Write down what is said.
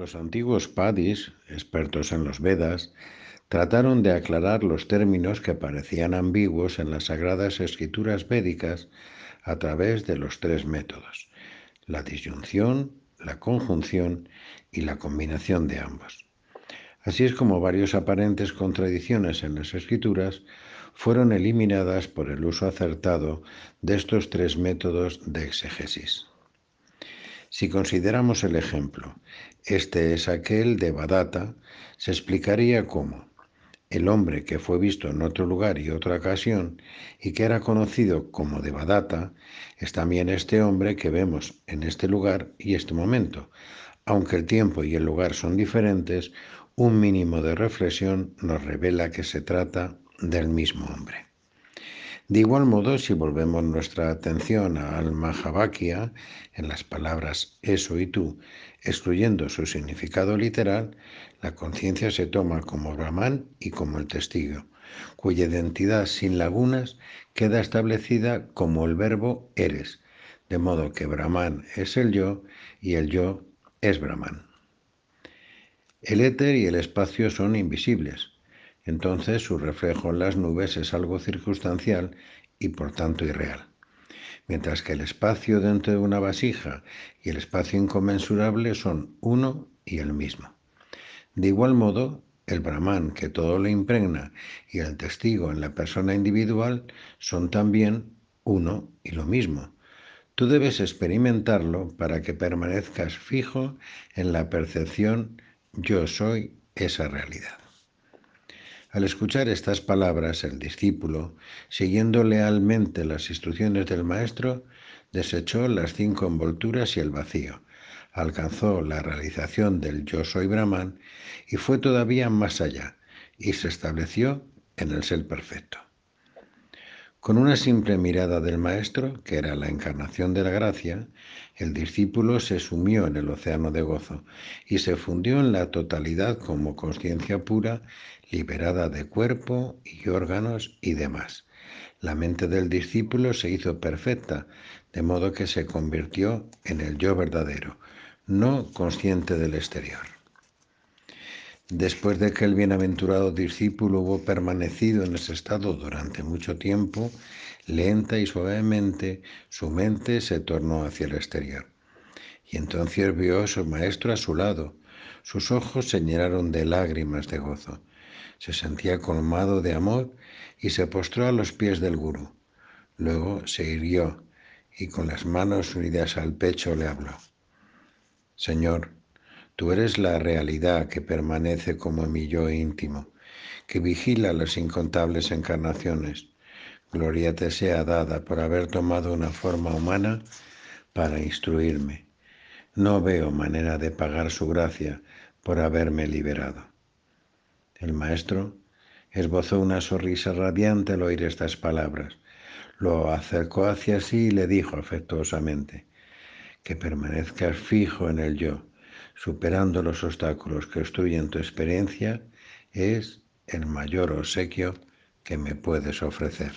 Los antiguos padis, expertos en los Vedas, trataron de aclarar los términos que parecían ambiguos en las sagradas escrituras védicas a través de los tres métodos, la disyunción, la conjunción y la combinación de ambos. Así es como varias aparentes contradicciones en las escrituras fueron eliminadas por el uso acertado de estos tres métodos de exegesis. Si consideramos el ejemplo, este es aquel de Badata, se explicaría como el hombre que fue visto en otro lugar y otra ocasión y que era conocido como de Badata, es también este hombre que vemos en este lugar y este momento. Aunque el tiempo y el lugar son diferentes, un mínimo de reflexión nos revela que se trata del mismo hombre. De igual modo, si volvemos nuestra atención al Mahabhakya, en las palabras eso y tú, excluyendo su significado literal, la conciencia se toma como Brahman y como el testigo, cuya identidad sin lagunas queda establecida como el verbo eres, de modo que Brahman es el yo y el yo es Brahman. El éter y el espacio son invisibles, entonces su reflejo en las nubes es algo circunstancial y por tanto irreal. Mientras que el espacio dentro de una vasija y el espacio inconmensurable son uno y el mismo. De igual modo, el Brahman, que todo lo impregna, y el testigo en la persona individual son también uno y lo mismo. Tú debes experimentarlo para que permanezcas fijo en la percepción yo soy esa realidad. Al escuchar estas palabras, el discípulo, siguiendo lealmente las instrucciones del maestro, desechó las cinco envolturas y el vacío, alcanzó la realización del yo soy Brahman y fue todavía más allá, y se estableció en el ser perfecto. Con una simple mirada del Maestro, que era la encarnación de la gracia, el discípulo se sumió en el océano de gozo y se fundió en la totalidad como conciencia pura, liberada de cuerpo y órganos y demás. La mente del discípulo se hizo perfecta, de modo que se convirtió en el yo verdadero, no consciente del exterior. Después de que el bienaventurado discípulo hubo permanecido en ese estado durante mucho tiempo, lenta y suavemente su mente se tornó hacia el exterior. Y entonces vio a su maestro a su lado. Sus ojos se llenaron de lágrimas de gozo. Se sentía colmado de amor y se postró a los pies del gurú. Luego se irguió y con las manos unidas al pecho le habló. Señor, Tú eres la realidad que permanece como mi yo íntimo, que vigila las incontables encarnaciones. Gloria te sea dada por haber tomado una forma humana para instruirme. No veo manera de pagar su gracia por haberme liberado. El maestro esbozó una sonrisa radiante al oír estas palabras. Lo acercó hacia sí y le dijo afectuosamente, que permanezcas fijo en el yo superando los obstáculos que obstruyen tu experiencia, es el mayor obsequio que me puedes ofrecer.